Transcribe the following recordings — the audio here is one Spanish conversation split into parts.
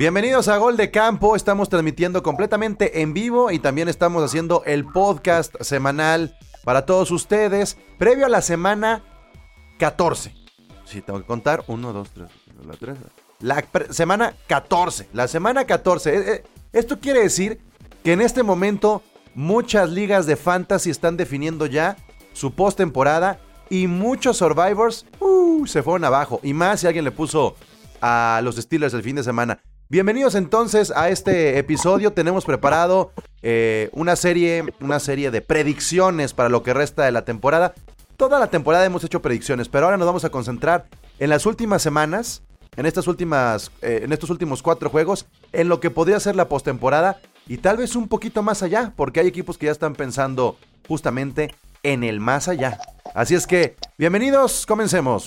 Bienvenidos a Gol de Campo, estamos transmitiendo completamente en vivo y también estamos haciendo el podcast semanal para todos ustedes, previo a la semana 14. Sí, tengo que contar, 1, 2, 3, 3. La semana 14, la semana 14. Eh, eh, esto quiere decir que en este momento muchas ligas de fantasy están definiendo ya su postemporada y muchos Survivors uh, se fueron abajo. Y más si alguien le puso a los Steelers el fin de semana. Bienvenidos entonces a este episodio. Tenemos preparado eh, una serie, una serie de predicciones para lo que resta de la temporada. Toda la temporada hemos hecho predicciones, pero ahora nos vamos a concentrar en las últimas semanas, en estas últimas, eh, en estos últimos cuatro juegos, en lo que podría ser la postemporada y tal vez un poquito más allá, porque hay equipos que ya están pensando justamente en el más allá. Así es que, bienvenidos, comencemos.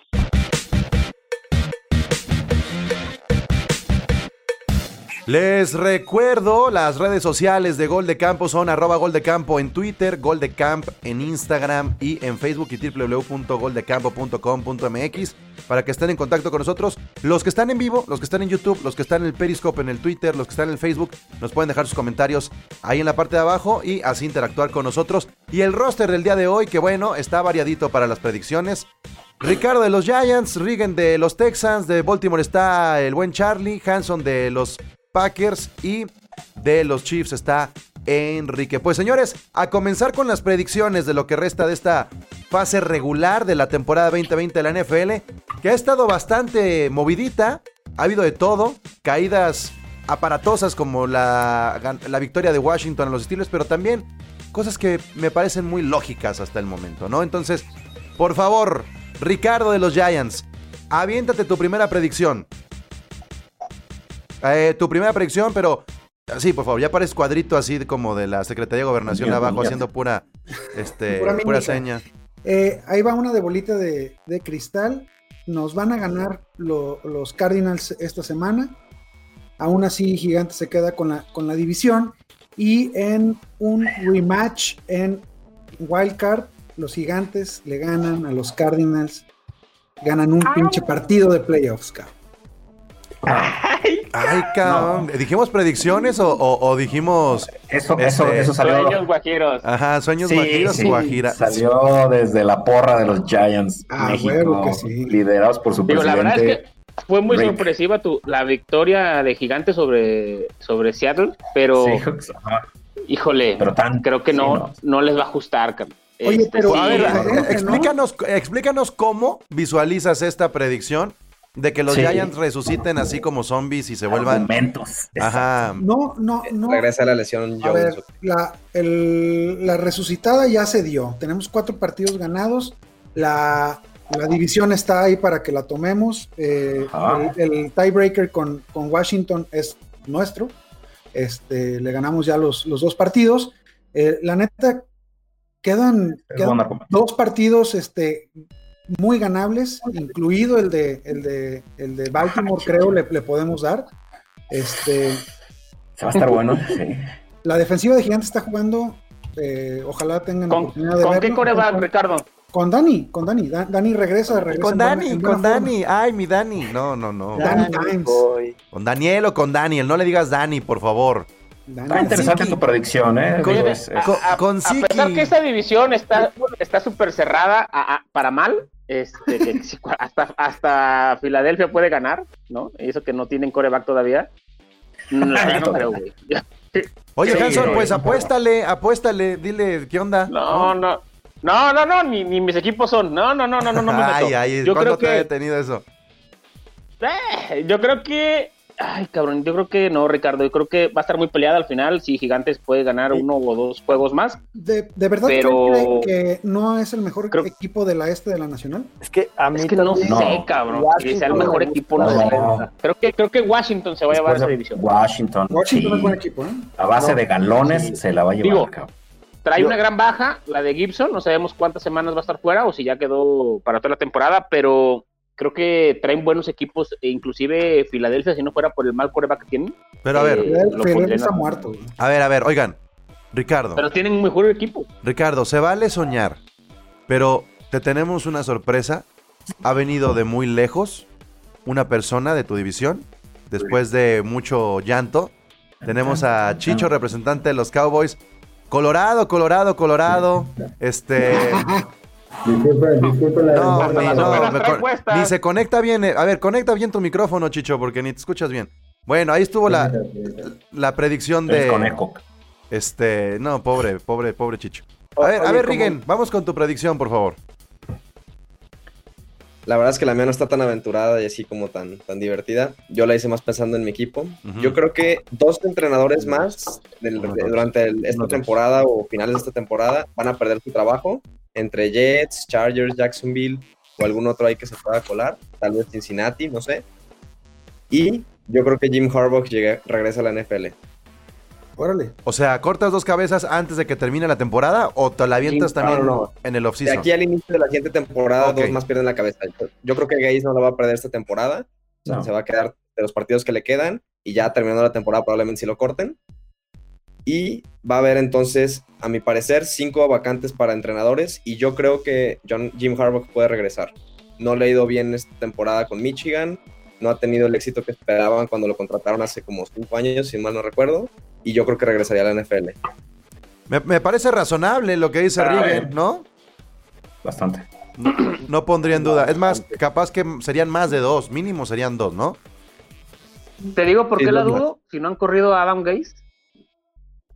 Les recuerdo, las redes sociales de Gol de Campo son arroba Gol de Campo en Twitter, Gol de Camp en Instagram y en Facebook y www.goldecampo.com.mx para que estén en contacto con nosotros. Los que están en vivo, los que están en YouTube, los que están en el Periscope, en el Twitter, los que están en el Facebook, nos pueden dejar sus comentarios ahí en la parte de abajo y así interactuar con nosotros. Y el roster del día de hoy, que bueno, está variadito para las predicciones. Ricardo de los Giants, Regan de los Texans, de Baltimore está el buen Charlie, Hanson de los Packers y de los Chiefs está Enrique. Pues señores, a comenzar con las predicciones de lo que resta de esta fase regular de la temporada 2020 de la NFL, que ha estado bastante movidita, ha habido de todo, caídas aparatosas como la, la victoria de Washington a los estilos, pero también cosas que me parecen muy lógicas hasta el momento, ¿no? Entonces, por favor, Ricardo de los Giants, aviéntate tu primera predicción. Eh, tu primera predicción, pero sí, por favor, ya parece cuadrito así como de la Secretaría de Gobernación abajo, haciendo pura, este, pura, seña. Eh, ahí va una de bolita de, cristal. Nos van a ganar los Cardinals esta semana. Aún así, Gigante se queda con la, con la división. Y en un rematch en Wildcard, los Gigantes le ganan a los Cardinals. Ganan un pinche partido de playoffs, cabrón. Ay, cabrón. ¿Dijimos predicciones o, dijimos. Eso, eso, este, eso salió. Sueños guajiros. Ajá, sueños guajiros guajira. Salió desde la porra de los Giants. Ah, México, que sí. liderados por su Digo, presidente. La verdad es que fue muy sorpresiva tu, la victoria de Gigante sobre, sobre Seattle, pero. Híjole, pero creo que no, no, les va a ajustar, Oye, este, pero a ver, explícanos, explícanos cómo visualizas esta predicción de que los Giants resuciten así como zombies y se vuelvan. Momentos. Ajá. No, no, no. Regresa la lesión Jones. la, la, resucitada ya se dio. Tenemos cuatro partidos ganados. La, división está ahí para que la tomemos. Eh, el, tiebreaker con, con, Washington es nuestro. Este, le ganamos ya los, los dos partidos. Eh, la neta, quedan, quedan dos partidos este, muy ganables, incluido el de, el de, el de Baltimore, creo, le, podemos dar. Este, Se va a estar bueno. La defensiva de Gigantes está jugando. Eh, ojalá tengan la oportunidad de ¿Con qué core va, Ricardo? Con Dani, con Dani. Dani regresa, regresa. Con Dani, con Dani. Ay, mi Dani. No, no, no. Dani Times. Con Daniel o con Daniel. No le digas Dani, por favor. Está interesante tu predicción, ¿eh? Con, a, pesar que esa división está súper cerrada para mal, este, hasta, hasta Filadelfia puede ganar, ¿no? Y eso que no tienen coreback todavía. No, no creo, güey. Oye, Hanson, pues apuéstale, apuéstale, dile, ¿qué onda? No, no. No, no, no, ni, ni mis equipos son. No, no, no, no, no, no me Ay, ay, yo creo que... te ha detenido eso? Eh, yo creo que Ay, cabrón, yo creo que no, Ricardo. Yo creo que va a estar muy peleada al final. Si Gigantes puede ganar uno o dos juegos más. ¿De, verdad pero... que no es el mejor equipo de la este de la Nacional? Es que a mí es que no, sé, cabrón. Que sea el mejor equipo, no, sé. Creo que, creo que Washington se va a llevar esa división. Washington. Washington es buen equipo, ¿eh? A base de galones se la va a llevar, Digo, cabrón. Trae una gran baja, la de Gibson. No sabemos cuántas semanas va a estar fuera o si ya quedó para toda la temporada, pero creo que traen buenos equipos, e inclusive Filadelfia, si no fuera por el mal coreback que tienen. Pero a ver, eh, está muerto. A ver, a ver, oigan, Ricardo. Pero tienen un mejor equipo. Ricardo, se vale soñar, pero te tenemos una sorpresa. Ha venido de muy lejos una persona de tu división, después de mucho llanto. Tenemos a Chicho, representante de los Cowboys. Colorado, Colorado, Colorado. Este. Disculpe, no, ni, se conecta bien. Eh, a ver, conecta bien tu micrófono, Chicho, porque ni te escuchas bien. Bueno, ahí estuvo la, la predicción de. Este, no, pobre, pobre, pobre Chicho. A ver, a ver, Rigen, vamos con tu predicción, por favor. La verdad es que la mía no está tan aventurada y así como tan, tan divertida. Yo la hice más pensando en mi equipo. Yo creo que dos entrenadores más durante esta temporada o finales de esta temporada van a perder su trabajo entre Jets, Chargers, Jacksonville o algún otro ahí que se pueda colar. Tal vez Cincinnati, no sé. Y yo creo que Jim Harbaugh regresa a la NFL. Órale. O sea, ¿cortas dos cabezas antes de que termine la temporada o te la avientas también en el offseason? De aquí al inicio de la siguiente temporada, dos más pierden la cabeza. Yo creo que Gaze no la va a perder esta temporada. se va a quedar de los partidos que le quedan y ya terminando la temporada probablemente si lo corten. Y va a haber entonces, a mi parecer, cinco vacantes para entrenadores y yo creo que John, Jim Harbaugh puede regresar. No le ha ido bien esta temporada con Michigan, no ha tenido el éxito que esperaban cuando lo contrataron hace como cinco años, si mal no recuerdo, y yo creo que regresaría a la NFL. Me, parece razonable lo que dice Rigen, ¿no? Bastante. No, pondría en duda. Es más, capaz que serían más de dos, mínimo serían dos, ¿no? Te digo por qué la dudo. Si no han corrido a Adam Gaze,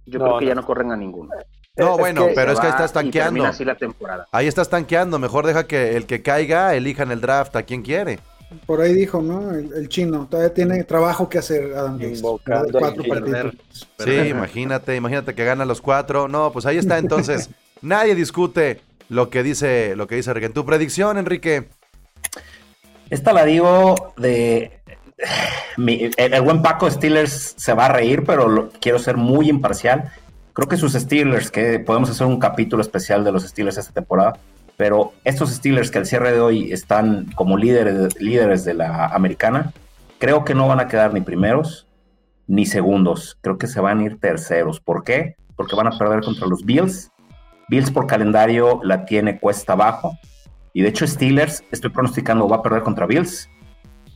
yo creo que ya no corren a ninguno. No, bueno, pero es que ahí estás tanqueando. Así la temporada. Ahí estás tanqueando. Mejor deja que el que caiga elija en el draft a quien quiere. Por ahí dijo, ¿no? El, chino. Todavía tiene trabajo que hacer Adam Gates. Cuatro partidos. Sí, imagínate, imagínate que gana los cuatro. No, pues ahí está entonces. Nadie discute lo que dice, lo que dice Enrique. tu predicción, Enrique? Esta la digo de. El, buen Paco Steelers se va a reír, pero quiero ser muy imparcial. Creo que sus Steelers, que podemos hacer un capítulo especial de los Steelers esta temporada, pero estos Steelers que al cierre de hoy están como líderes, líderes de la americana, creo que no van a quedar ni primeros ni segundos. Creo que se van a ir terceros. ¿Por qué? Porque van a perder contra los Bills. Bills por calendario la tiene cuesta abajo. Y de hecho Steelers, estoy pronosticando, va a perder contra Bills.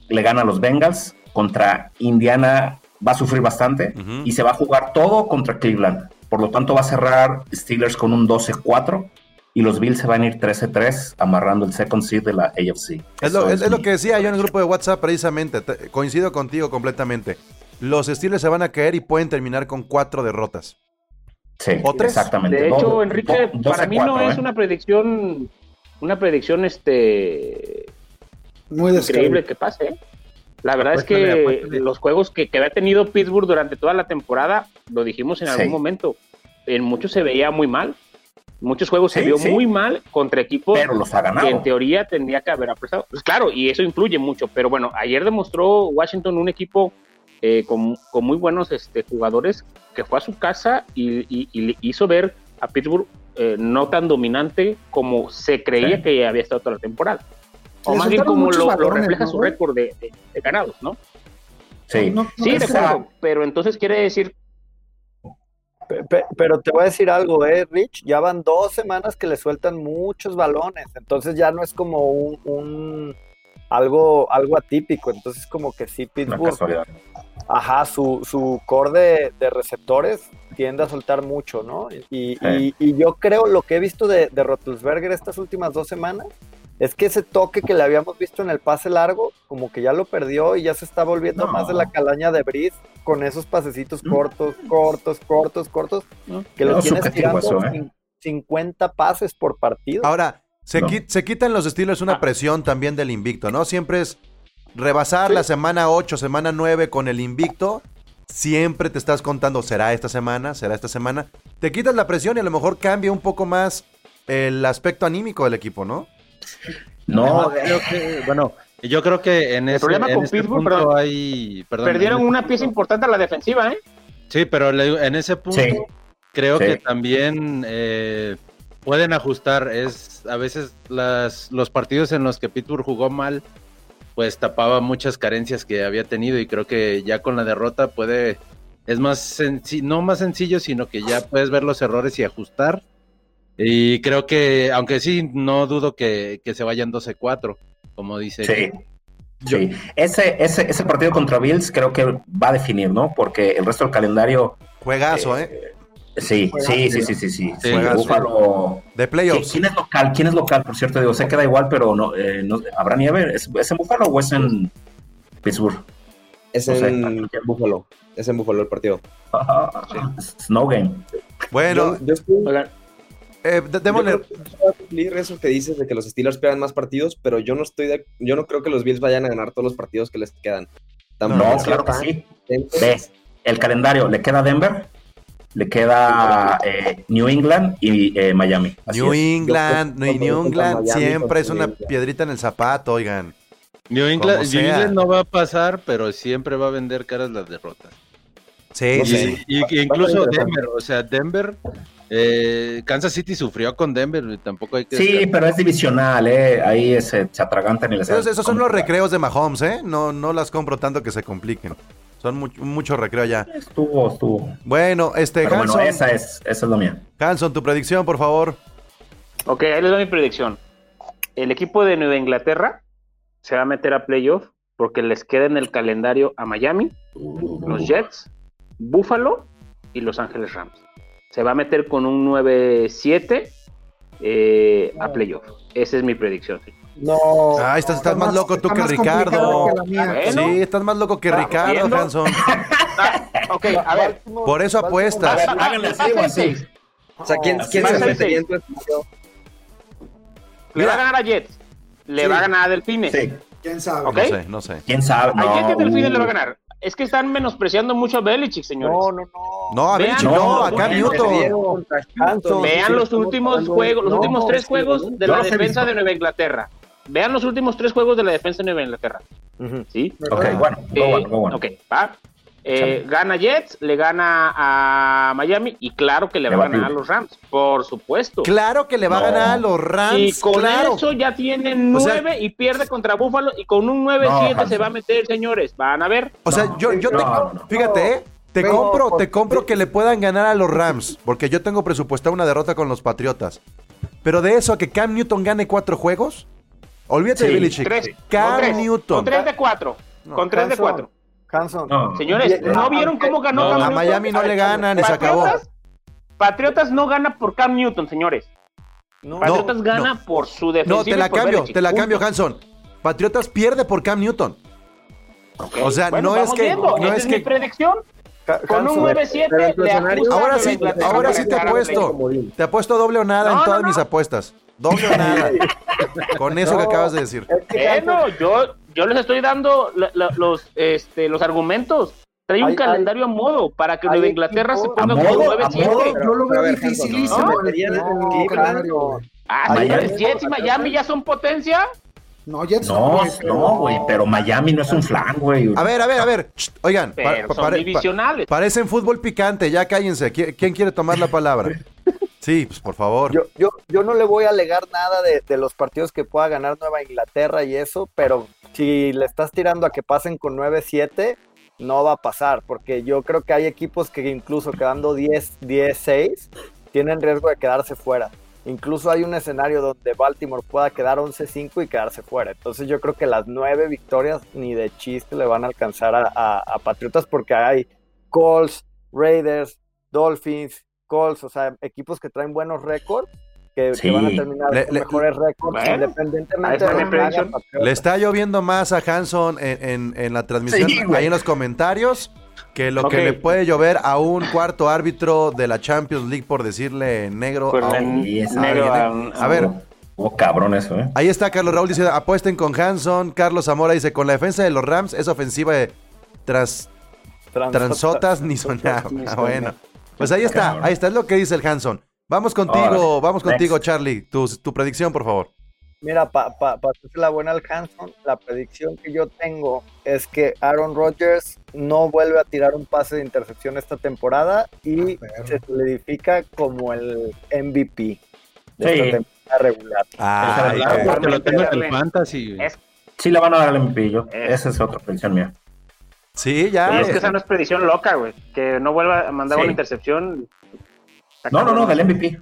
Le gana a los Bengals. Contra Indiana va a sufrir bastante. Y se va a jugar todo contra Cleveland. Por lo tanto va a cerrar Steelers con un 12-4 y los Bills se van a ir 13-3 amarrando el second seed de la AFC. Es lo, que decía yo en el grupo de WhatsApp precisamente, coincido contigo completamente. Los Steelers se van a caer y pueden terminar con cuatro derrotas. Sí, ¿O tres? exactamente. De hecho, Enrique, para mí no es ¿eh? una predicción, una predicción este muy increíble que pase. ¿eh? La verdad es que los juegos que, que había tenido Pittsburgh durante toda la temporada, lo dijimos en algún momento, en muchos se veía muy mal muchos juegos se vio muy mal contra equipos que en teoría tendría que haber aprestado. Pues claro, y eso influye mucho, pero bueno, ayer demostró Washington un equipo eh, con, muy buenos este, jugadores que fue a su casa y, hizo ver a Pittsburgh eh, no tan dominante como se creía que había estado toda la temporada. O más bien como lo, refleja su récord de, ganados, ¿no? Sí, sí, de pero entonces quiere decir pero te voy a decir algo, eh, Rich, ya van dos semanas que le sueltan muchos balones, entonces ya no es como un, algo, algo atípico, entonces como que sí Pittsburgh, ajá, su, su core de, receptores tiende a soltar mucho, ¿no? Y, y, yo creo lo que he visto de, de Roethlisberger estas últimas dos semanas es que ese toque que le habíamos visto en el pase largo, como que ya lo perdió y ya se está volviendo más de la calaña de Brice con esos pasecitos mm. cortos, cortos, cortos, cortos, que lo tienes tirando 50 ¿eh? pases por partido. Ahora, se, quitan los estilos una ah. presión también del invicto, ¿no? Siempre es rebasar la semana 8, semana 9 con el invicto. Siempre te estás contando, ¿será esta semana? ¿Será esta semana? Te quitas la presión y a lo mejor cambia un poco más el aspecto anímico del equipo, ¿no? No, bueno, yo creo que en ese problema con este punto hay, perdieron una pieza importante a la defensiva, ¿eh? Sí, pero en ese punto creo que también eh, pueden ajustar. Es a veces las, los partidos en los que Pittsburgh jugó mal pues tapaba muchas carencias que había tenido y creo que ya con la derrota puede, es más sencillo, no más sencillo, sino que ya puedes ver los errores y ajustar. Y creo que, aunque sí, no dudo que, se vayan 12-4, como dice. Sí. Sí, ese, ese, ese partido contra Bills creo que va a definir, ¿no? Porque el resto del calendario. Juegazo, ¿eh? ¿eh? Sí, sí, sí, sí, sí, sí. De playoffs. ¿Quién es local? ¿Quién es local, por cierto? Digo, sé que da igual, pero no, eh, no ¿habrá nieve? ¿Es, ¿Es, en Buffalo o es en Pittsburgh? Es en, Buffalo. Es en Buffalo el partido. Snow game. Bueno, yo, eh, démosle. eso que dices de que los Steelers pierdan más partidos, pero yo no estoy de, yo no creo que los Bills vayan a ganar todos los partidos que les quedan. no, claro que sí. ¿Ves? El calendario, ¿le queda Denver? le queda eh, New England y eh, Miami. New England, New, England siempre es una piedrita en el zapato, oigan. New England, no va a pasar, pero siempre va a vender caras las derrotas. Sí, sí. Y, incluso Denver, o sea, Denver, eh, Kansas City sufrió con Denver, tampoco hay que... Sí, pero es divisional, ¿eh? Ahí se, atragantan y les... Esos, esos son los recreos de Mahomes, ¿eh? No, no las compro tanto que se compliquen. Son mucho, recreo ya. Estuvo, estuvo. Bueno, este, Hanson. Bueno, esa es, esa es lo mío. Hanson, tu predicción, por favor. Ok, ahí les doy mi predicción. El equipo de Nueva Inglaterra se va a meter a playoff porque les queda en el calendario a Miami, los Jets, Buffalo y Los Ángeles Rams. Se va a meter con un 9-7 eh, a playoff. Esa es mi predicción. No. Ah, estás, más, loco tú que Ricardo. Sí, estás más loco que Ricardo, Hanson. ok, a ver. Por eso apuestas. Háganle así o sea, ¿quién, quién se metería en tu Le va a ganar a Jets. Le va a ganar a Delfines. Sí. ¿Quién sabe? No sé, no sé. ¿Quién sabe? No. ¿A quién que Delfines le va a ganar? Es que están menospreciando mucho a Belichick, señores. No, no, no. No, a Belichick no, a Cam Newton. Vean los últimos juegos, los últimos tres juegos de la defensa de Nueva Inglaterra. Vean los últimos tres juegos de la defensa de Nueva Inglaterra. ¿Sí? Ok, bueno, eh, bueno, Ok, va. Eh, gana Jets, le gana a Miami y claro que le va a ganar a los Rams, por supuesto. Claro que le va a ganar a los Rams. Y con eso ya tiene nueve y pierde contra Buffalo y con un 9-7 se va a meter, señores. Van a ver. O sea, yo, yo te, fíjate, ¿eh? Te compro, te compro que le puedan ganar a los Rams, porque yo tengo presupuestada una derrota con los Patriotas. Pero de eso a que Cam Newton gane cuatro juegos, olvídate de Billy Cam Newton. Con tres de cuatro. con tres de cuatro. Señores, ¿no vieron cómo ganó Cam Newton? A Miami no le ganan y se acabó. Patriotas no gana por Cam Newton, señores. Patriotas gana por su defensa. No, te la cambio, te la cambio, Hanson. Patriotas pierde por Cam Newton. O sea, no es que. No es, mi predicción. Con un 9-7 le Ahora sí, ahora sí te apuesto. Te apuesto doble o nada en todas mis apuestas. Doble o nada. Con eso que acabas de decir. Bueno, yo, yo les estoy dando los, este, los argumentos. Trae un calendario a modo para que Nueva Inglaterra se ponga con 9-7. Yo lo veo dificilísimo. Ah, Jets y Miami ya son potencia. No, Jets no, no, güey, pero Miami no es un flan, güey. A ver, a ver, a ver. oigan, son divisionales. parecen fútbol picante, ya cállense. ¿Quién quiere tomar la palabra? Sí, pues por favor. Yo, yo, yo no le voy a alegar nada de, de, los partidos que pueda ganar Nueva Inglaterra y eso, pero si le estás tirando a que pasen con 9-7, no va a pasar, porque yo creo que hay equipos que incluso quedando 10-6 tienen riesgo de quedarse fuera. Incluso hay un escenario donde Baltimore pueda quedar 11-5 y quedarse fuera. Entonces yo creo que las nueve victorias ni de chiste le van a alcanzar a, a Patriotas porque hay Colts, Raiders, Dolphins, Colts, o sea, equipos que traen buenos récords. Que, van a terminar con mejores récords independientemente de Le está lloviendo más a Hanson en, en, la transmisión, ahí en los comentarios, que lo que le puede llover a un cuarto árbitro de la Champions League por decirle negro. a, negro a, ver. Oh, cabrón eso, ¿eh? Ahí está Carlos Raúl dice, apuesten con Hanson. Carlos Zamora dice, con la defensa de los Rams es ofensiva de tras, transotas ni soñar. Ah, bueno. Pues ahí está, ahí está, es lo que dice el Hanson. Vamos contigo, vamos contigo, Charlie. Tu, tu, predicción, por favor. Mira, para pa, pa hacer la buena al Hanson, la predicción que yo tengo es que Aaron Rodgers no vuelve a tirar un pase de intercepción esta temporada y ah, se solidifica como el MVP de esta temporada regular. Ah, porque lo tengo en el fantasy. Es, Sí, le van a dar el MVP. Yo. Esa es otra predicción mía. Sí, ya. es que esa no es predicción loca, güey. Que no vuelva a mandar una intercepción. No, no, no, del MVP.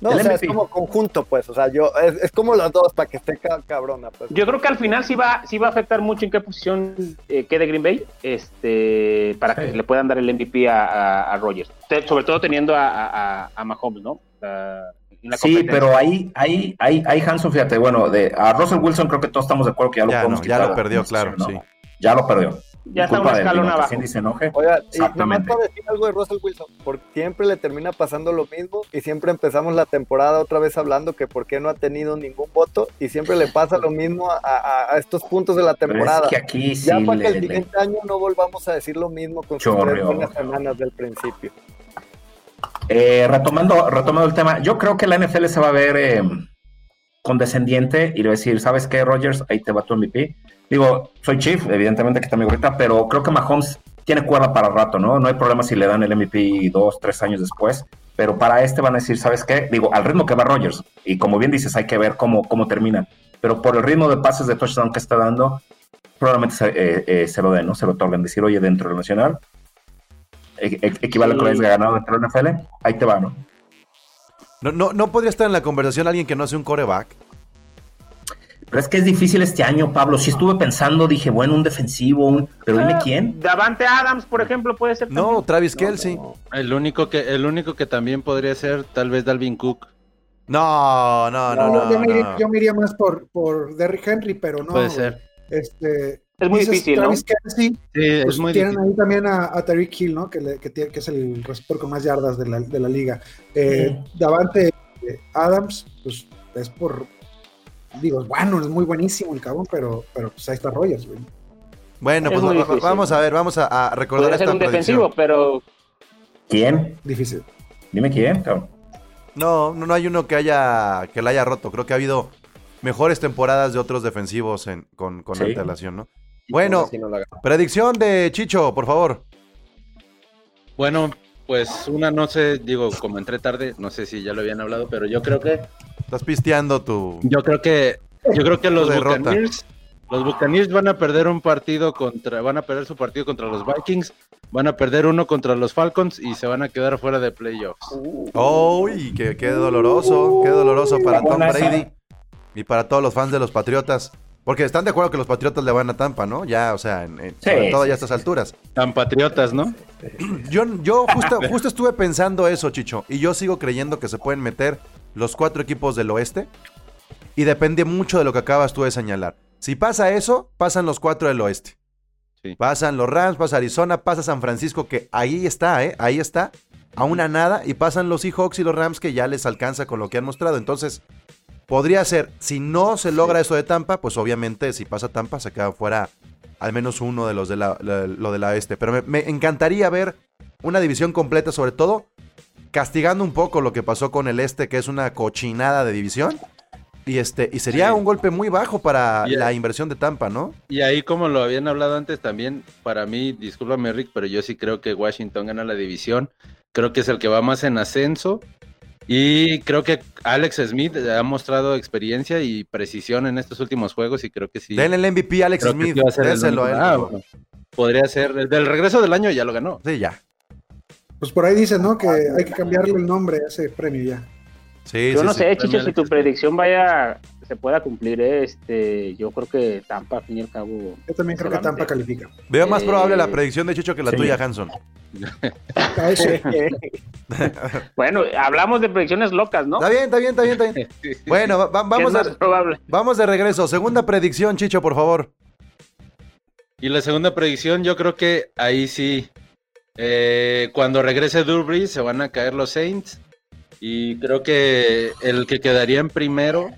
No, o sea, es como conjunto, pues. O sea, yo, es, como los dos para que esté cabrona. Pues. Yo creo que al final sí va, sí va a afectar mucho en qué posición eh, quede Green Bay, este, para que le puedan dar el MVP a, a, Rogers. Sobre todo teniendo a, a, Mahomes, ¿no? sí, pero ahí, ahí, ahí, ahí Hanson, fíjate, bueno, de a Russell Wilson creo que todos estamos de acuerdo que ya lo podemos Ya lo perdió, claro, sí. Ya lo perdió. Ya está un escalón abajo. Se enoje. Oiga, y nomás para decir algo de Russell Wilson, porque siempre le termina pasando lo mismo y siempre empezamos la temporada otra vez hablando que por qué no ha tenido ningún voto y siempre le pasa lo mismo a, a, estos puntos de la temporada. que aquí ya para que el siguiente año no volvamos a decir lo mismo con sus tres buenas semanas del principio. Eh, retomando, retomando el tema, yo creo que la NFL se va a ver eh, condescendiente y le va a decir, ¿sabes qué, Rogers? Ahí te va tu MVP Digo, soy Chief, evidentemente que está mi gorrita, pero creo que Mahomes tiene cuerda para rato, ¿no? No hay problema si le dan el MVP dos, tres años después, pero para este van a decir, ¿sabes qué? Digo, al ritmo que va Rogers, y como bien dices, hay que ver cómo, cómo terminan, pero por el ritmo de pases de touchdown que está dando, probablemente se, eh, eh, se lo den, ¿no? Se lo otorguen, decir, oye, dentro del Nacional, e, e, equivale a que ganado dentro del NFL, ahí te va, ¿no? No, no, no podría estar en la conversación alguien que no hace un coreback. Pero es que es difícil este año, Pablo. Si estuve pensando, dije, bueno, un defensivo, un... pero dime ah, quién. Davante Adams, por ejemplo, puede ser. No, Travis Kelsey. El único que, el único que también podría ser, tal vez Dalvin Cook. No, no, no, no. yo, me iría, más por, por Derrick Henry, pero no. Puede ser. Este, es muy difícil, Travis Kelsey, sí, es pues muy tienen ahí también a, a Tariq Hill, ¿no? Que, que, que, es el receptor con más yardas de la, de la liga. Eh, Davante Adams, pues es por, digo, bueno, es muy buenísimo el cabrón, pero, pero pues ahí está Rogers, güey. Bueno, pues vamos a ver, vamos a, recordar Podría ser un defensivo, pero... ¿Quién? Difícil. Dime quién, cabrón. No, no, hay uno que haya que la haya roto. Creo que ha habido mejores temporadas de otros defensivos en, con, con antelación, ¿no? Bueno, predicción de Chicho, por favor. Bueno, pues una no sé, digo, como entré tarde, no sé si ya lo habían hablado, pero yo creo que Estás pisteando tu. Yo creo que. Yo creo que los Buccaneers. Los Buccaneers van a perder un partido contra. Van a perder su partido contra los Vikings. Van a perder uno contra los Falcons y se van a quedar fuera de playoffs. ¡Uy! qué, doloroso! ¡Qué doloroso para Tom Brady! Y para todos los fans de los Patriotas. Porque están de acuerdo que los Patriotas le van a Tampa, ¿no? Ya, o sea, en, todo ya a estas alturas. Tan Patriotas, ¿no? Yo, yo justo, justo estuve pensando eso, Chicho. Y yo sigo creyendo que se pueden meter los cuatro equipos del oeste. Y depende mucho de lo que acabas tú de señalar. Si pasa eso, pasan los cuatro del oeste. Pasan los Rams, pasa Arizona, pasa San Francisco, que ahí está, ¿eh? Ahí está, a una nada. Y pasan los Seahawks y los Rams, que ya les alcanza con lo que han mostrado. Entonces, podría ser, si no se logra eso de Tampa, pues obviamente si pasa Tampa, se queda fuera al menos uno de los de la, lo de la oeste. Pero me, me encantaría ver una división completa, sobre todo castigando un poco lo que pasó con el este, que es una cochinada de división. Y este, y sería un golpe muy bajo para la inversión de Tampa, ¿no? Y ahí, como lo habían hablado antes, también, para mí, discúlpame, Rick, pero yo sí creo que Washington gana la división. Creo que es el que va más en ascenso. Y creo que Alex Smith ha mostrado experiencia y precisión en estos últimos juegos y creo que sí. Denle el MVP a Alex Smith. Ah, podría ser. Del regreso del año ya lo ganó. Sí, ya. Pues por ahí dice, ¿no? Que hay que cambiarle el nombre a ese premio ya. Sí, yo no sé, Chicho, si tu predicción vaya, se pueda cumplir, ¿eh? este, yo creo que Tampa, al fin y al cabo. Yo también creo que Tampa califica. Veo más probable la predicción de Chicho que la tuya, Hanson. bueno, hablamos de predicciones locas, ¿no? Está bien, está bien, está bien, está bien. Bueno, vamos, a, vamos de regreso. Segunda predicción, Chicho, por favor. Y la segunda predicción, yo creo que ahí sí eh, cuando regrese Drew se van a caer los Saints. Y creo que el que quedaría en primero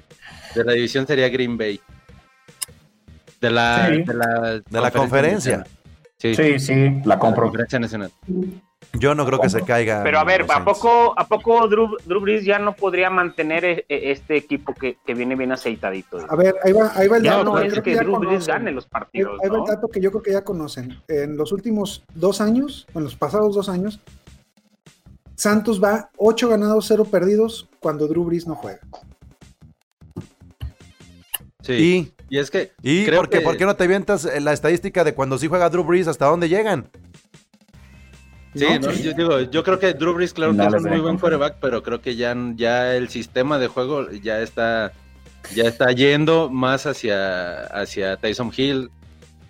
de la división sería Green Bay. De la, de la, conferencia. Sí, sí, la conferencia nacional. Yo no creo que se caiga. Pero a ver, ¿a poco, ¿a poco Drew, Brees ya no podría mantener e, e, este equipo que, viene bien aceitadito? A ver, ahí va, ahí va el dato. No es que, Drew Brees gane los partidos. Ahí va el dato que yo creo que ya conocen. En los últimos dos años, en los pasados dos años, Santos va 8 ganados, 0 perdidos cuando Drew Brees no juega. Sí. Y es que. ¿Y creo por qué, que- por qué no te avientas eh, la estadística de cuando sí juega Drew Brees hasta dónde llegan? Sí, ¿no? yo digo, yo creo que Drew Brees, claro que No es les un muy buen quarterback, pero creo que ya, ya el sistema de juego ya está, ya está yendo más hacia, hacia Tyson Hill.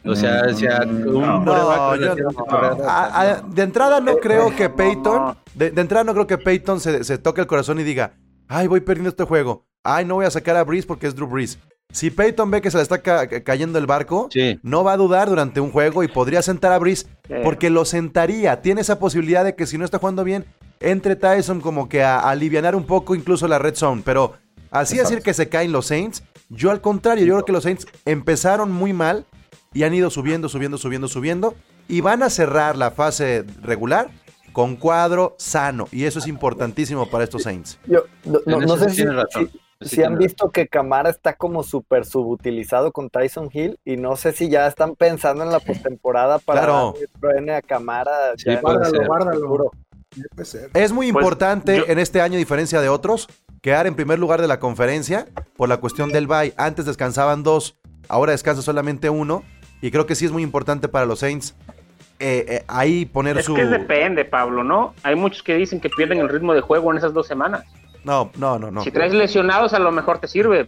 O sea, hacia Mm, un que que de entrada no creo que Peyton. De, de entrada no creo que Peyton se, se toque el corazón y diga, ay, voy perdiendo este juego, ay, no voy a sacar a Breeze porque es Drew Brees. Si Peyton ve que se le está ca- ca- cayendo el barco, Sí. no va a dudar durante un juego y podría sentar a Sí. porque lo sentaría. Tiene esa posibilidad de que si no está jugando bien, entre Tyson como que a, a alivianar un poco incluso la red zone. Pero así decir que se caen los Saints, yo al contrario, yo creo que los Saints empezaron muy mal y han ido subiendo, subiendo, subiendo, subiendo y van a cerrar la fase regular con cuadro sano y eso es importantísimo para estos Saints. Yo no, sé si, razón. si- si han visto que Camara está como súper subutilizado con Tyson Hill y no sé si ya están pensando en la postemporada para Claro. darle a Camara. Sí, ya en puede el ser. Guárdalo, ser. Es muy Pues, importante yo- en este año, a diferencia de otros, quedar en primer lugar de la conferencia por la cuestión del bye. Antes descansaban dos, ahora descansa solamente uno. Y creo que sí es muy importante para los Saints eh, eh, ahí poner Es su... que depende, Pablo, ¿no? Hay muchos que dicen que pierden el ritmo de juego en esas dos semanas. No, no, no, no. Si traes lesionados, a lo mejor te sirve.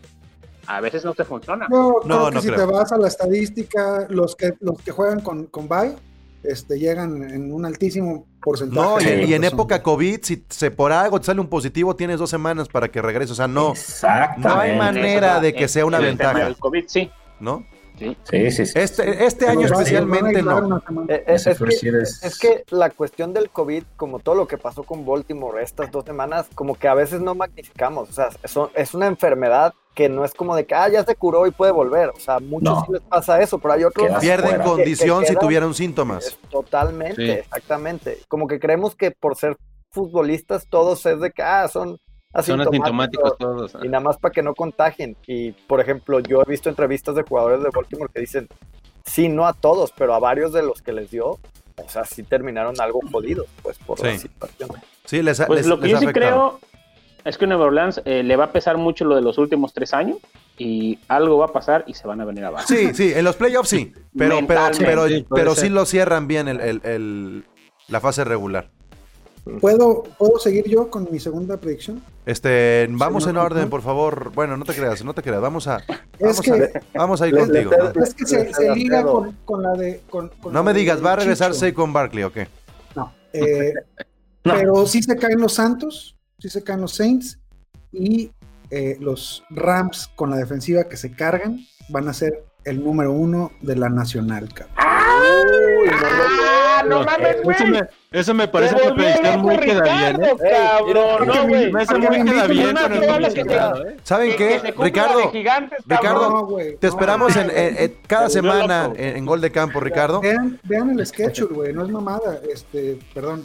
A veces no te funciona. No, creo que no si creo. te vas a la estadística, los que, los que juegan con, con bye este, llegan en un altísimo porcentaje. No, y, en- y en razón. época COVID, si se por algo te sale un positivo, tienes dos semanas para que regrese. O sea, no, Exactamente. no hay manera de que sea una el ventaja, del COVID, sí. ¿no? Sí. Sí, sí, sí. Este, este año especialmente no. Eh, Ese es, que, es- es que la cuestión del COVID, como todo lo que pasó con Baltimore estas dos semanas, como que a veces no magnificamos. O sea, eso- es una enfermedad que no es como de que, ah, ya se curó y puede volver. O sea, muchos No. sí les pasa eso, pero hay otros Quedas Pierden fuera. que- condición que si quedan- tuvieron síntomas. Es Totalmente, Sí. exactamente. Como que creemos que por ser futbolistas todos es de que, ah, son Son asintomáticos todos. y nada más para que no contagien. Y, por ejemplo, yo he visto entrevistas de jugadores de Baltimore que dicen, sí, no a todos, pero a varios de los que les dio, o sea, sí terminaron algo jodidos, pues, por la Sí. situación. Sí, les, ha- Pues les- lo que les yo sí creo es que Nueva Orleans eh, le va a pesar mucho lo de los últimos tres años y algo va a pasar y se van a venir abajo. Sí, sí, en los playoffs sí, pero, pero, pero, pero sí lo cierran bien el, el- el- la fase regular. ¿Puedo, ¿Puedo seguir yo con mi segunda predicción? Este, vamos en orden, por favor. Bueno, no te creas, no te creas. Vamos a, vamos que- a, vamos a ir Le- contigo. Es que se, se liga con, con la de. Con, con No la me de digas, ¿va a regresar Chicho. Saquon Barkley o qué? No. eh, No. Pero sí se caen los Santos, sí se caen los Saints y eh, los Rams con la defensiva que se cargan van a ser el número uno de la nacional, cabrón. ¡Ah, no mames, Eso güey! me, eso me parece una predicción muy queda bien, ¿eh? Cabrón, no, güey. Me muy queda bien con el. ¿Saben qué? Ricardo. Ricardo, No, te no, esperamos en, güey. en- en cada semana en, en Gol de Campo, Ricardo. Vean, vean el schedule, güey, no es mamada. Este, perdón,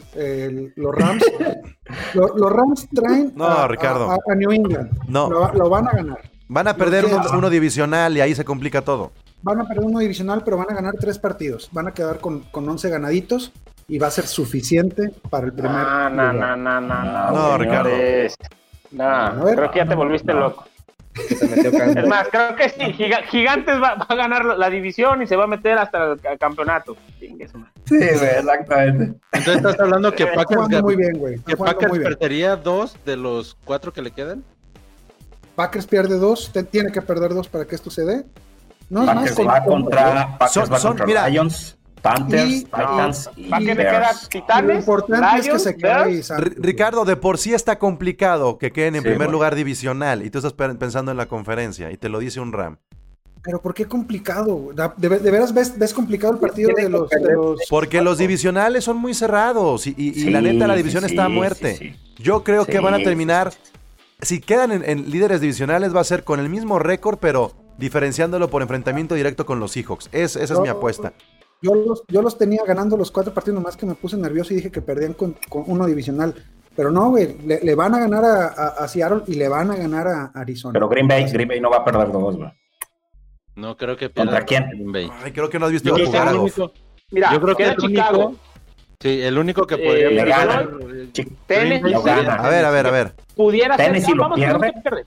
los Rams, lo- los Rams traen No, a, Ricardo. a- a New England. No. Lo, lo van a ganar. Van a perder uno, uno divisional y ahí se complica todo. Van a perder uno divisional, pero van a ganar tres partidos. Van a quedar con, con 11 ganaditos y va a ser suficiente para el primer. No, no, no, no, no, No, no. Ricardo. señores. No, creo que ya te volviste loco. Se metió cáncer. Es más, creo que sí, Giga- Gigantes va, va a ganar la, división y se va a meter hasta el ca- campeonato. Sí, güey, exactamente. Entonces estás hablando que Packers, muy bien, güey. Que Packers muy bien. perdería dos de los cuatro que le quedan. Packers pierde dos, te- tiene que perder dos para que esto se dé. No es más, Packers con- va con- contra, Packers Son- va son- contra mira. Lions, Panthers, Y- Titans y ¿Para qué queda. Lo importante es que se. R- Ricardo, de por sí está complicado que queden en Sí, primer lugar divisional y tú estás pe- pensando en la conferencia y te lo dice un Ram. Pero ¿por qué complicado? ¿De, de veras ves, ves complicado el partido de los, de los- Porque los divisionales son muy cerrados y, y- y Sí, la neta la división sí, está a muerte. sí, sí. Yo creo que van a sí, terminar, sí, si quedan en, en líderes divisionales va a ser con el mismo récord, pero diferenciándolo por enfrentamiento directo con los Seahawks. Es, esa es mi apuesta. yo los, yo los tenía ganando los cuatro partidos, nomás que me puse nervioso y dije que perdían con, con uno divisional. Pero no, güey, le, le van a ganar a, a- a Seattle y le van a ganar a Arizona. Pero Green Bay, Green Bay no va a perder dos, güey. No creo que ¿Contra pierda quién? Green Bay. Ay, creo que no has visto Yo jugar a Mira, yo creo que el Chicago. Sí, el único que Eh, podría ganan. Chi- Tennessee No gana. A ver, a ver, a ver. Pudiera ser. Tennessee ah, lo vamos, pierde.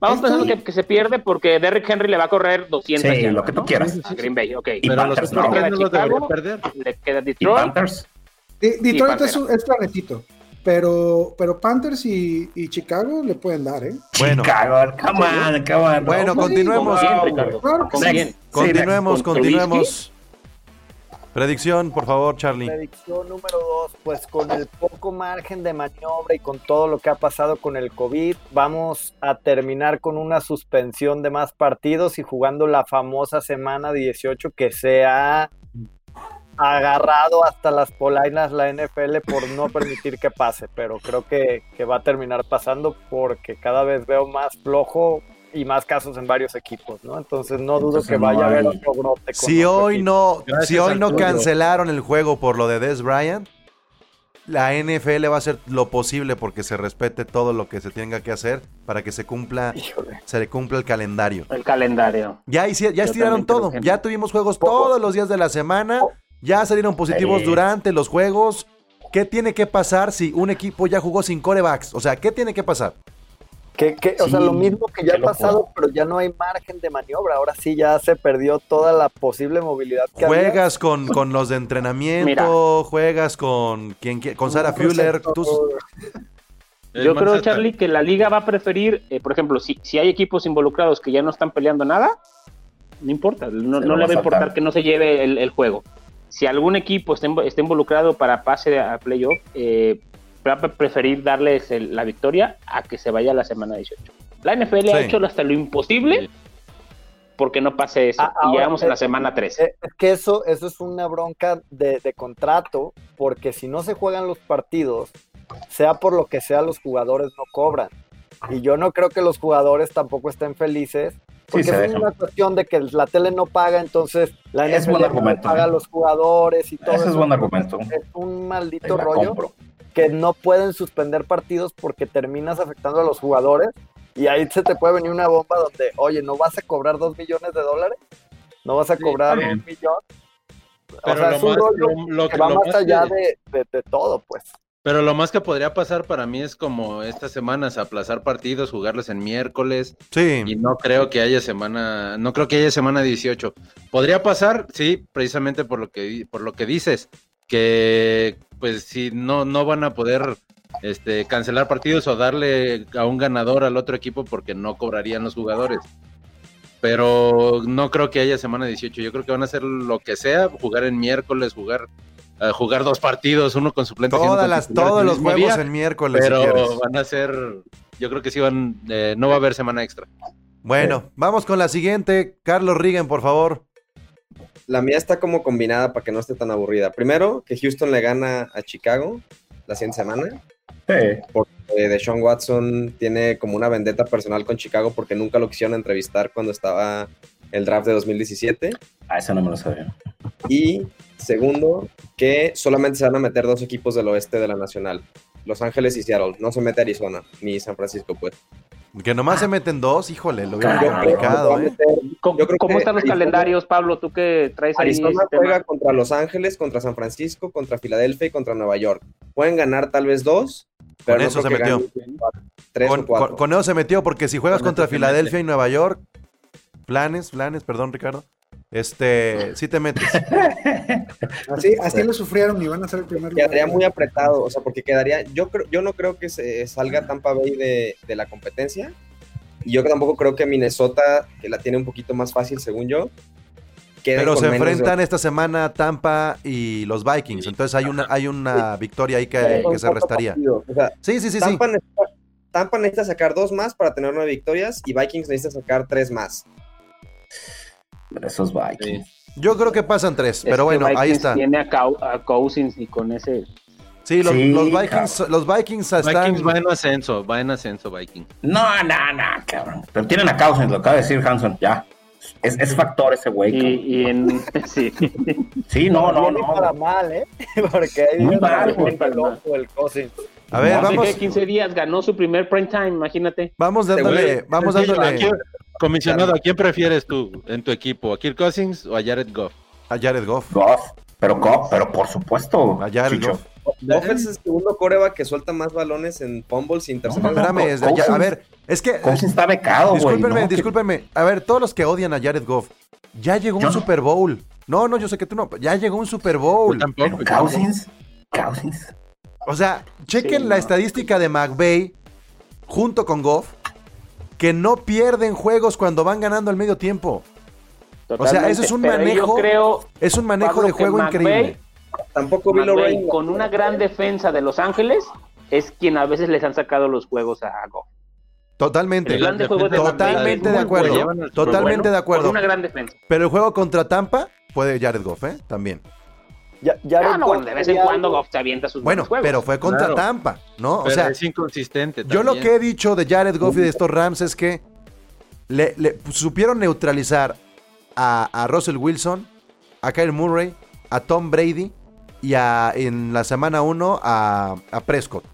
Vamos pensando que, que, se pierde porque Derrick Henry le va a correr 200. Sí, lo que tú quieras. A Green Bay, ok. Pero los otros no, no Chicago, perder. Le queda Detroit. Y Detroit es, es planetito. Pero, pero Panthers y, y, Chicago le pueden dar, ¿eh? Bueno, Chicago, come on, come on. Bueno, continuemos. Continuemos, continuemos. Predicción, por favor, Charlie. Predicción número dos, pues con el poco margen de maniobra y con todo lo que ha pasado con el COVID, vamos a terminar con una suspensión de más partidos y jugando la famosa semana 18 que se ha agarrado hasta las polainas la NFL por no permitir que pase, pero creo que, que va a terminar pasando porque cada vez veo más flojo y más casos en varios equipos, ¿no? Entonces no dudo que vaya a haber otro brote. si hoy no, si hoy no cancelaron el juego por lo de Des Bryant, la NFL va a hacer lo posible porque se respete todo lo que se tenga que hacer para que se cumpla, se le cumpla el calendario. El calendario. Ya, ya estiraron todo. Ya tuvimos juegos todos los días de la semana. Ya salieron positivos durante los juegos. ¿Qué tiene que pasar si un equipo ya jugó sin corebacks? O sea, ¿qué tiene que pasar? Que, o sea, lo mismo que ya ha pasado, pero ya no hay margen de maniobra. Ahora sí ya se perdió toda la posible movilidad que Juegas Con, con los de entrenamiento, juegas con quien con Sarah Fuller. Yo creo, Charlie, que la liga va a preferir, eh, por ejemplo, si, si hay equipos involucrados que ya no están peleando nada, no importa, no, le va a importar que no se lleve el, juego. Si algún equipo está, está involucrado para pase a playoff, eh, va a preferir darles la victoria a que se vaya a la semana 18. La NFL ha hecho hasta lo imposible porque no pase eso. Ah, y llegamos en la semana 3. Es que eso, eso es una bronca de, contrato, porque si no se juegan los partidos, sea por lo que sea, los jugadores no cobran. Y yo no creo que los jugadores tampoco estén felices. Porque es una cuestión de que la tele no paga, entonces la NFL no paga a los jugadores y todo. Ese es buen argumento. Es un maldito rollo que no pueden suspender partidos porque terminas afectando a los jugadores y ahí se te puede venir una bomba donde, oye, ¿no vas a cobrar dos millones de dólares? ¿No vas a cobrar un millón? o sea, es un rollo que va más allá de, todo, pues. Pero lo más que podría pasar para mí es como estas semanas aplazar partidos, jugarles en miércoles. Sí. Y no creo que haya semana, no creo que haya semana 18. Podría pasar, sí, precisamente por lo que por lo que dices, que pues si no, no van a poder este, cancelar partidos o darle a un ganador al otro equipo porque no cobrarían los jugadores. Pero no creo que haya semana 18. Yo creo que van a hacer lo que sea, jugar en miércoles, jugar uh, jugar dos partidos, uno con suplentes. Todas las, todos los juegos en miércoles. Pero van a ser, yo creo que sí van, eh, no va a haber semana extra. Bueno, vamos con la siguiente. Carlos Rigen, por favor la mía está como combinada para que no esté tan aburrida. Primero, que Houston le gana a Chicago la siguiente semana. Sí. Porque Deshaun Watson tiene como una vendetta personal con Chicago porque nunca lo quisieron entrevistar cuando estaba el draft de 2017. Ah, eso no me lo sabía. Y segundo, que solamente se van a meter dos equipos del oeste de la Nacional. Los Ángeles y Seattle. No se mete Arizona ni San Francisco, pues. Que nomás se meten dos, híjole, lo veo complicado, ¿eh? ¿Cómo, están los calendarios, Pablo? ¿Tú qué traes ahí? Arizona juega contra Los Ángeles, contra San Francisco, contra Filadelfia y contra Nueva York. Pueden ganar tal vez dos, pero con eso se metió. Tres con, o con, eso se metió, porque si juegas contra Filadelfia y Nueva York, planes, planes, perdón, Ricardo. Este, sí te metes. así, así lo sufrieron y van a ser el primer lugar. Quedaría muy apretado, o sea, porque quedaría, yo creo, yo no creo que se salga Tampa Bay de, de la competencia. Y yo tampoco creo que Minnesota, que la tiene un poquito más fácil según yo. Pero se enfrentan esta semana Tampa y los Vikings. Entonces hay una, hay una victoria ahí que, se restaría. sí, sí, sí, Tampa, Necesita, Tampa necesita sacar dos más para tener nueve victorias y Vikings necesita sacar tres más. Esos Vikings. Yo creo que pasan tres, pero bueno, ahí está. Tiene a, Cousins y con ese. Sí, los, Vikings, los Vikings están. Vikings va en ascenso, va en ascenso Vikings. No, no, no, cabrón. Pero tienen a Cousins, lo acaba de decir Hanson, ya. Es, es factor ese güey. Y, y, en. Sí. sí, no, no, no. para mal, ¿eh? Porque ahí muy mal, el Cousins. A ver, vamos. Hace 15 días ganó su primer prime time, imagínate. Vamos dándole, vamos dándole. Comisionado, ¿a quién prefieres tú en tu equipo? ¿A Kirk Cousins o a Jared Goff? A Jared Goff. Goff. Pero, pero por supuesto, Allá el Goff es el segundo coreba que suelta más balones en fumbles y intercepciones. espérame, a ver, es que. está becado, Discúlpenme, discúlpenme. A ver, todos los que odian a Jared Goff, ya llegó un Super Bowl. No, no, yo sé que tú no. Ya llegó un Super Bowl. Cousins. Cousins. O sea, chequen la estadística de McVay junto con Goff, que no pierden juegos cuando van ganando al medio tiempo. o sea, eso es un manejo. Creo, es un manejo de juego increíble. Tampoco con una gran defensa de Los Ángeles es quien a veces les han sacado los juegos a Goff. Totalmente. totalmente de acuerdo. Totalmente de acuerdo. Una gran defensa. Pero el juego contra Tampa puede Jared Goff, ¿eh? También. Ya, ah, no, de vez en cuando Goff se avienta sus Bueno, pero fue contra Tampa, ¿no? o sea, es inconsistente. Yo lo que he dicho de Jared Goff y de estos Rams es que le, supieron neutralizar a, a, Russell Wilson, a Kyle Murray, a Tom Brady y a, en la semana 1 a, a Prescott.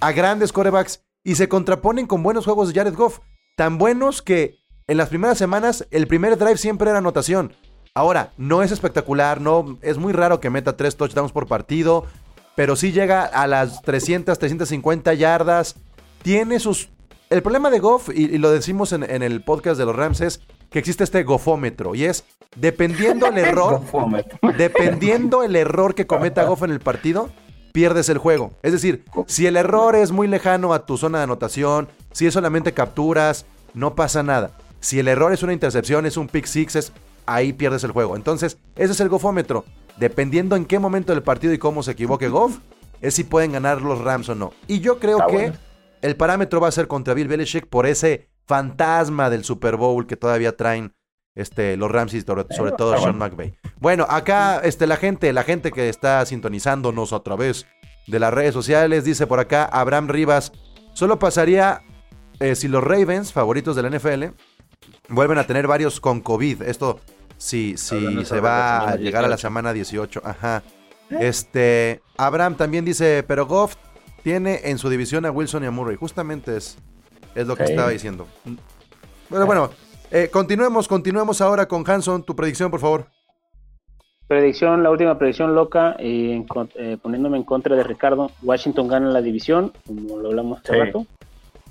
A grandes corebacks y se contraponen con buenos juegos de Jared Goff. Tan buenos que en las primeras semanas el primer drive siempre era anotación. Ahora, no es espectacular, no es muy raro que meta tres touchdowns por partido, pero sí llega a las 300, 350 yardas. Tiene sus... El problema de Goff, y, lo decimos en, el podcast de los Rams, es que existe este gofómetro y es dependiendo el error, dependiendo el error que cometa Goff en el partido, pierdes el juego. Es decir, si el error es muy lejano a tu zona de anotación, si es solamente capturas, no pasa nada. Si el error es una intercepción, es un pick six, ahí pierdes el juego. Entonces, ese es el gofómetro. Dependiendo en qué momento del partido y cómo se equivoque Goff, es si pueden ganar los Rams o no. Y yo creo que el parámetro va a ser contra Bill Belichick por ese fantasma del Super Bowl que todavía traen este, los Rams y sobre, todo Sean McVay. Bueno, acá este, la gente, la gente que está sintonizándonos a través de las redes sociales, dice por acá Abraham Rivas, solo pasaría eh, si los Ravens, favoritos de la NFL, vuelven a tener varios con COVID. Esto si, si se va a llegar a la semana 18. Ajá. Este, Abraham también dice, pero Goff tiene en su división a Wilson y a Murray. Justamente es, es lo que estaba diciendo. Bueno, bueno, eh, continuemos, continuemos ahora con Hanson. Tu predicción, por favor. Predicción, la última predicción loca, eh, eh, poniéndome en contra de Ricardo. Washington gana la división, como lo hablamos hace rato.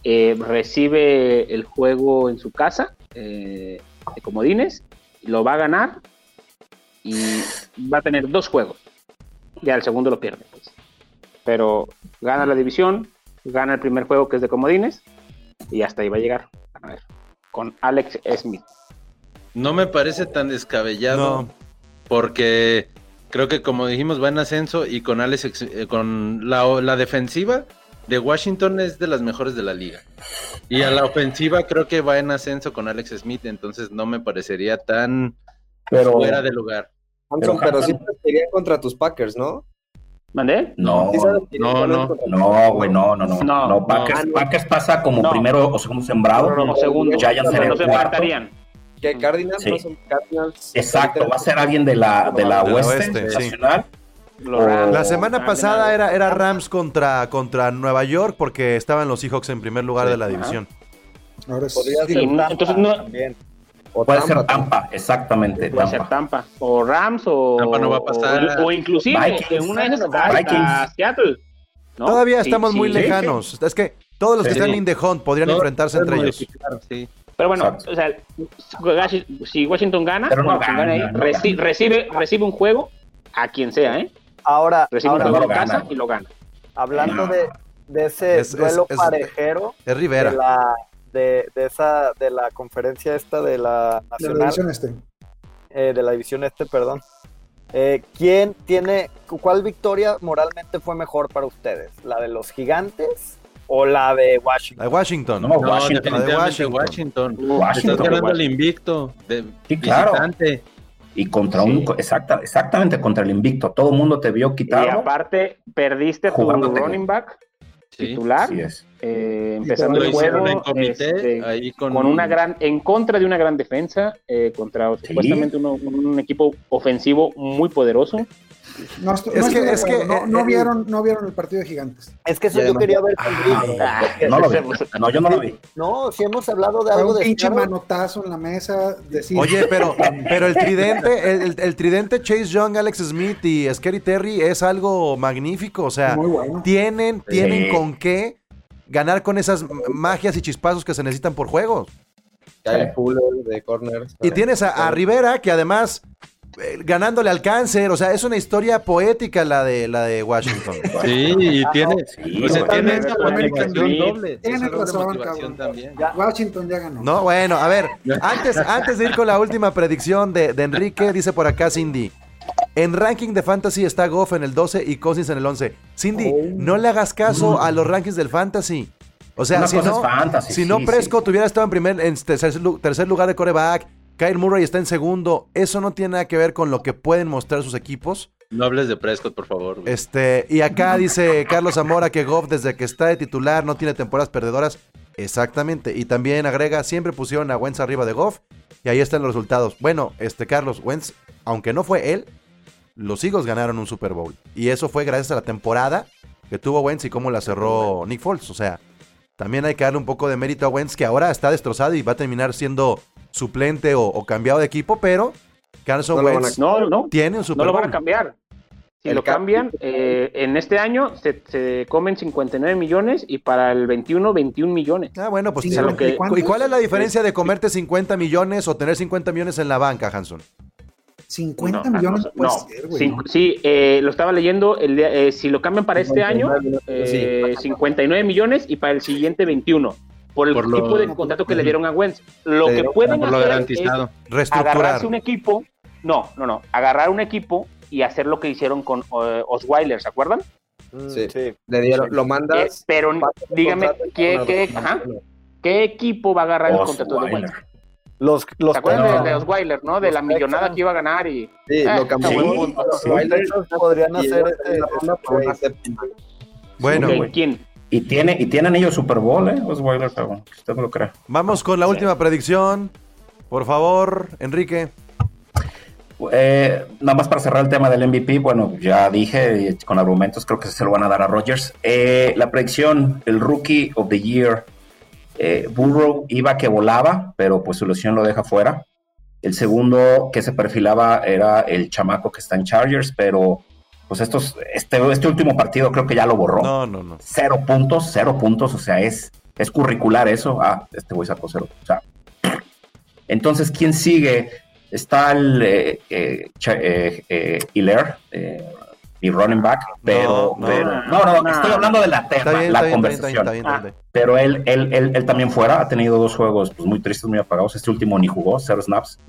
recibe el juego en su casa, de comodines, lo va a ganar y va a tener dos juegos. Ya el segundo lo pierde. Pues. Pero gana la división, gana el primer juego que es de comodines y hasta ahí va a llegar. A ver con Alex Smith. No me parece tan descabellado porque creo que como dijimos va en ascenso y con Alex eh, con la, defensiva de Washington es de las mejores de la liga. Y a la ofensiva creo que va en ascenso con Alex Smith, entonces no me parecería tan fuera de lugar. pero, sí sería contra tus Packers, ¿no? ¿Mandé? No, no, no, no, güey, no, no, no. No, Packers, pasa como primero o segundo sembrado. No, segundo. Giants no se empatarían. ¿Qué Cardinals? Sí. Cardinals Exacto, va a ser alguien de la, de la oeste, nacional. La semana pasada era, era Rams contra, contra Nueva York porque estaban los Seahawks en primer lugar de la división. Ahora sí, entonces no, puede ser Tampa, exactamente. Puede ser Tampa. O Rams o. Tampa no va a pasar. O, inclusive en una de esas a Seattle. Todavía estamos muy lejanos. Es que todos los que están in the hunt podrían enfrentarse entre ellos. Pero bueno, o sea, si Washington gana, recibe, recibe un juego a quien sea, ¿eh? Ahora, recibe un en casa y lo gana. Hablando de, de ese duelo parejero. Es Rivera. De la, de, de, esa, de la conferencia esta de la nacional. De la división este. Eh, de la división este, perdón. Eh, ¿Quién tiene, cuál victoria moralmente fue mejor para ustedes? ¿La de los gigantes o la de Washington? La de Washington. No, Washington. La de Washington. Washington. Estás ganando el invicto de sí, claro. Y contra un, exacta, exactamente contra el invicto. Todo el mundo te vio quitarlo. Y aparte, perdiste tu running back titular, eh, empezando el juego este, con... una gran, en contra de una gran defensa, eh, contra supuestamente un, equipo ofensivo muy poderoso. No, es que, es que no, vieron, no vieron el partido de gigantes. Es que eso yo quería ver con ah, no, lo vi. no, yo no lo vi. No, si hemos hablado de algo un de pinche manotazo en la mesa. Oye, pero, pero el tridente, el, el, tridente Chase Young, Alex Smith y Scary Terry es algo magnífico. O sea, tienen, tienen con qué ganar con esas magias y chispazos que se necesitan por juegos. de corners. Y tienes a, Rivera, que además ganándole al cáncer, o sea, es una historia poética la de la de Washington. Sí, y tiene, tiene esa doble. Tiene razón, También. Washington ya ganó. No, bueno, a ver, antes, antes de ir con la última predicción de, de Enrique, dice por acá Cindy. En ranking de fantasy está Goff en el 12 y Cousins en el 11. Cindy, oh. no le hagas caso a los rankings del fantasy. O sea, si no, si no Prescott hubiera estado en primer, en tercer, lugar de coreback, Kyle Murray está en segundo, eso no tiene nada que ver con lo que pueden mostrar sus equipos. No hables de Prescott, por favor. Este, y acá dice Carlos Zamora que Goff desde que está de titular no tiene temporadas perdedoras. Exactamente. Y también agrega, siempre pusieron a Wentz arriba de Goff y ahí están los resultados. Bueno, este Carlos Wentz, aunque no fue él, los Eagles ganaron un Super Bowl. Y eso fue gracias a la temporada que tuvo Wentz y cómo la cerró Nick Foles. O sea, también hay que darle un poco de mérito a Wentz, que ahora está destrozado y va a terminar siendo suplente o, cambiado de equipo, pero Carson Wentz tiene un Super No lo van a cambiar. Si lo cambian, eh, en este año se, comen 59 millones y para el 21, 21 millones. Ah, bueno, pues ¿y cuál es la diferencia de comerte 50 millones o tener 50 millones en la banca, Hanson? 50 millones puede ser, güey. Sí, eh, lo estaba leyendo. El eh, si lo cambian para este año, 59 millones y para el siguiente 21 por el tipo de contrato que le dieron a Wentz. Lo que pueden hacer es agarrarse un equipo, no, no, no, agarrar un equipo y hacer lo que hicieron con uh, Osweiler, ¿se acuerdan? Mm, sí, sí. Le dieron, lo mandas. Eh, pero dígame, ¿qué, qué, ajá, ¿qué, equipo va a agarrar el contrato de Wentz? Los, los ¿Te acuerdas de, Osweiler, no? De la millonada que iba a ganar y. Sí, lo eh, cambió. Sí, podrían hacer este, Bueno, ¿quién? Y, tiene, y tienen ellos Super Bowl, ¿eh? Osweiler, usted me lo cree. Vamos con la última predicción. Por favor, Enrique. Eh, nada más para cerrar el tema del MVP, bueno, ya dije con argumentos, creo que se lo van a dar a Rogers. Eh, la predicción, el Rookie of the Year, eh, Burrow iba que volaba, pero pues su lesión lo deja fuera. El segundo que se perfilaba era el chamaco que está en Chargers, pero pues estos, este, este último partido creo que ya lo borró. No, no, no. Cero puntos, cero puntos, o sea, es, es curricular eso. Ah, este güey sacó cero. O sea, entonces, ¿quién sigue? Está el eh, eh, eh, Hilaire, y running back, pero no, no, no, estoy hablando de la, la conversación. pero él, él, él, también fuera, ha tenido dos juegos pues, muy tristes, muy apagados. Este último ni jugó, cero snaps,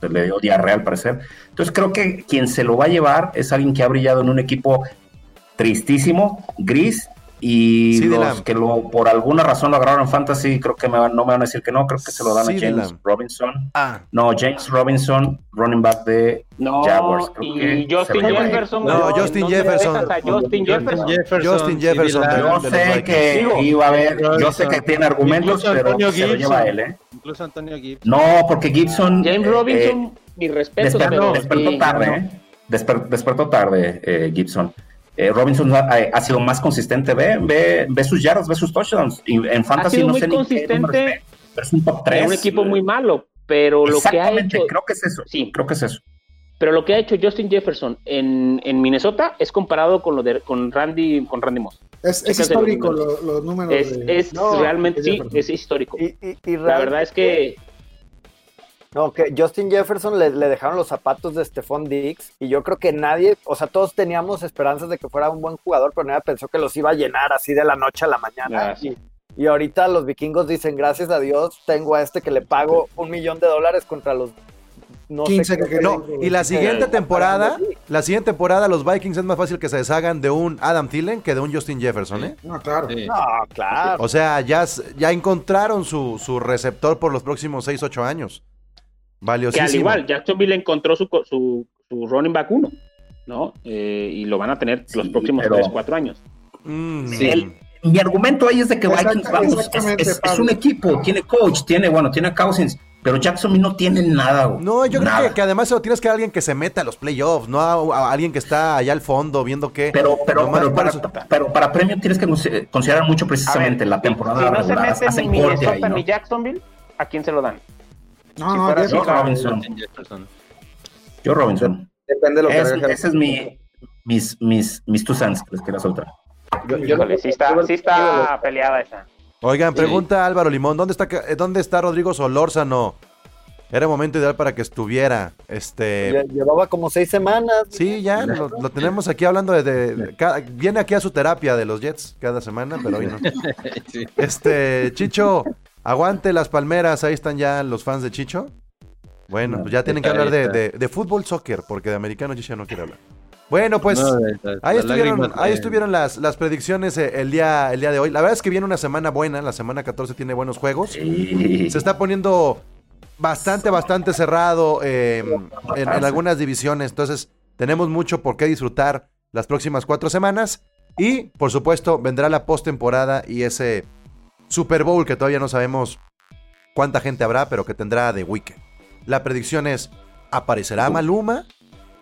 le dio diarrea al parecer. Entonces creo que quien se lo va a llevar es alguien que ha brillado en un equipo tristísimo, gris, y los que lo, por alguna razón lo agarraron en Fantasy, creo que me no me van a decir que no, creo que se lo dan a James Robinson. Ah. No, James Robinson, running back de Jaguars. y Justin Jefferson. No, Justin Jefferson. Justin Jefferson. Justin Jefferson. Yo sé que iba a haber, yo sé que tiene argumentos, pero se lo lleva él, ¿eh? Incluso Antonio Gibson. No, porque Gibson. James eh, Robinson, mi respeto. Despertó, tarde, ¿eh? despertó tarde, eh, Gibson. Eh, Robinson ha, sido más consistente. Ve, ve, ve sus yardas, ve sus touchdowns. Y en fantasy no sé consistente, ni qué pero es un top 3. Es un equipo muy malo, pero lo que ha hecho. Creo que es eso. Sí. Creo que es eso. Pero lo que ha hecho Justin Jefferson en, en Minnesota es comparado con lo de con Randy con Randy Moss. Es, histórico los números. Es, realmente, sí, es histórico. la verdad es que no, que Justin Jefferson le, dejaron los zapatos de Stephon Diggs y yo creo que nadie, o sea, todos teníamos esperanzas de que fuera un buen jugador, pero nadie pensó que los iba a llenar así de la noche a la mañana. Y, y, ahorita los vikingos dicen, gracias a Dios, tengo a este que le pago un millón de dólares contra los... No 15 que, no, y la siguiente temporada, la siguiente temporada los Vikings es más fácil que se deshagan de un Adam Thielen que de un Justin Jefferson, ¿eh? No, claro. No, claro. O sea, ya, ya encontraron su, su receptor por los próximos 6, 8 años. Que al igual, Jacksonville encontró su, su, su running back uno, ¿no? Eh, y lo van a tener los próximos 3, 4 años. Mm, mi argumento ahí es de que Vikings, vamos, es, un equipo, tiene coach, tiene, bueno, tiene Cousins, Pero Jacksonville no tiene nada, güey. No, yo creo que, además tienes que a alguien que se meta a los playoffs, no a, alguien que está allá al fondo viendo que. Pero, pero, pero, para, premio tienes que considerar mucho precisamente la temporada. Si no se mete ni Minnesota ni Jacksonville, ¿a quién se lo dan? No, no, yo Robinson. Yo Robinson. Depende de lo que es, Ese es mi, mis, mis, mis two cents que les quiero soltar. Yo, yo sí, está, sí está peleada esa. Oigan, pregunta Álvaro Limón, ¿dónde está, ¿dónde está Rodrigo Solórzano? Era momento ideal para que estuviera. Este. Llevaba como seis semanas. Sí, ya lo, tenemos aquí hablando de, viene aquí a su terapia de los Jets cada semana, pero hoy no. Este, Chicho, aguante las palmeras. Ahí están ya los fans de Chicho. Bueno, pues ya tienen que hablar de, de, fútbol, soccer, porque de americano Chicho no quiere hablar. Bueno, pues ahí, estuvieron, ahí estuvieron las, las predicciones eh, el día, el día de hoy. La verdad es que viene una semana buena, la semana 14 tiene buenos juegos. Se está poniendo bastante, bastante cerrado em, en, algunas divisiones. Entonces, tenemos mucho por qué disfrutar las próximas cuatro semanas. Y, por supuesto, vendrá la postemporada y ese Super Bowl que todavía no sabemos cuánta gente habrá, pero que tendrá de weekend. La predicción es: ¿aparecerá Maluma?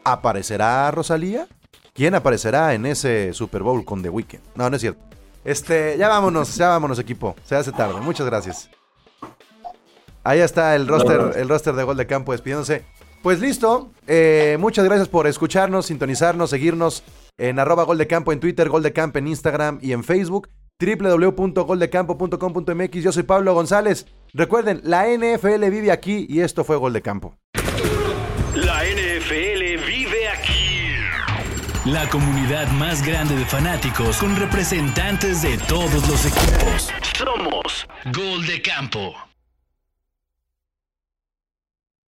¿Aparecerá Rosalía? ¿Quién aparecerá en ese Super Bowl con The Weeknd? No, no es cierto. Este, ya vámonos, ya vámonos, equipo. Se hace tarde. Muchas gracias. Ahí está el roster, el roster de Gol de Campo despidiéndose. Pues listo. Eh, muchas gracias por escucharnos, sintonizarnos, seguirnos en arroba Gol de Campo en Twitter, Gol de Campo en Instagram y en Facebook www.goldecampo.com.mx. Yo soy Pablo González. Recuerden, la NFL vive aquí y esto fue Gol de Campo. La NFL vive aquí. La comunidad más grande de fanáticos con representantes de todos los equipos. Somos Gol de Campo.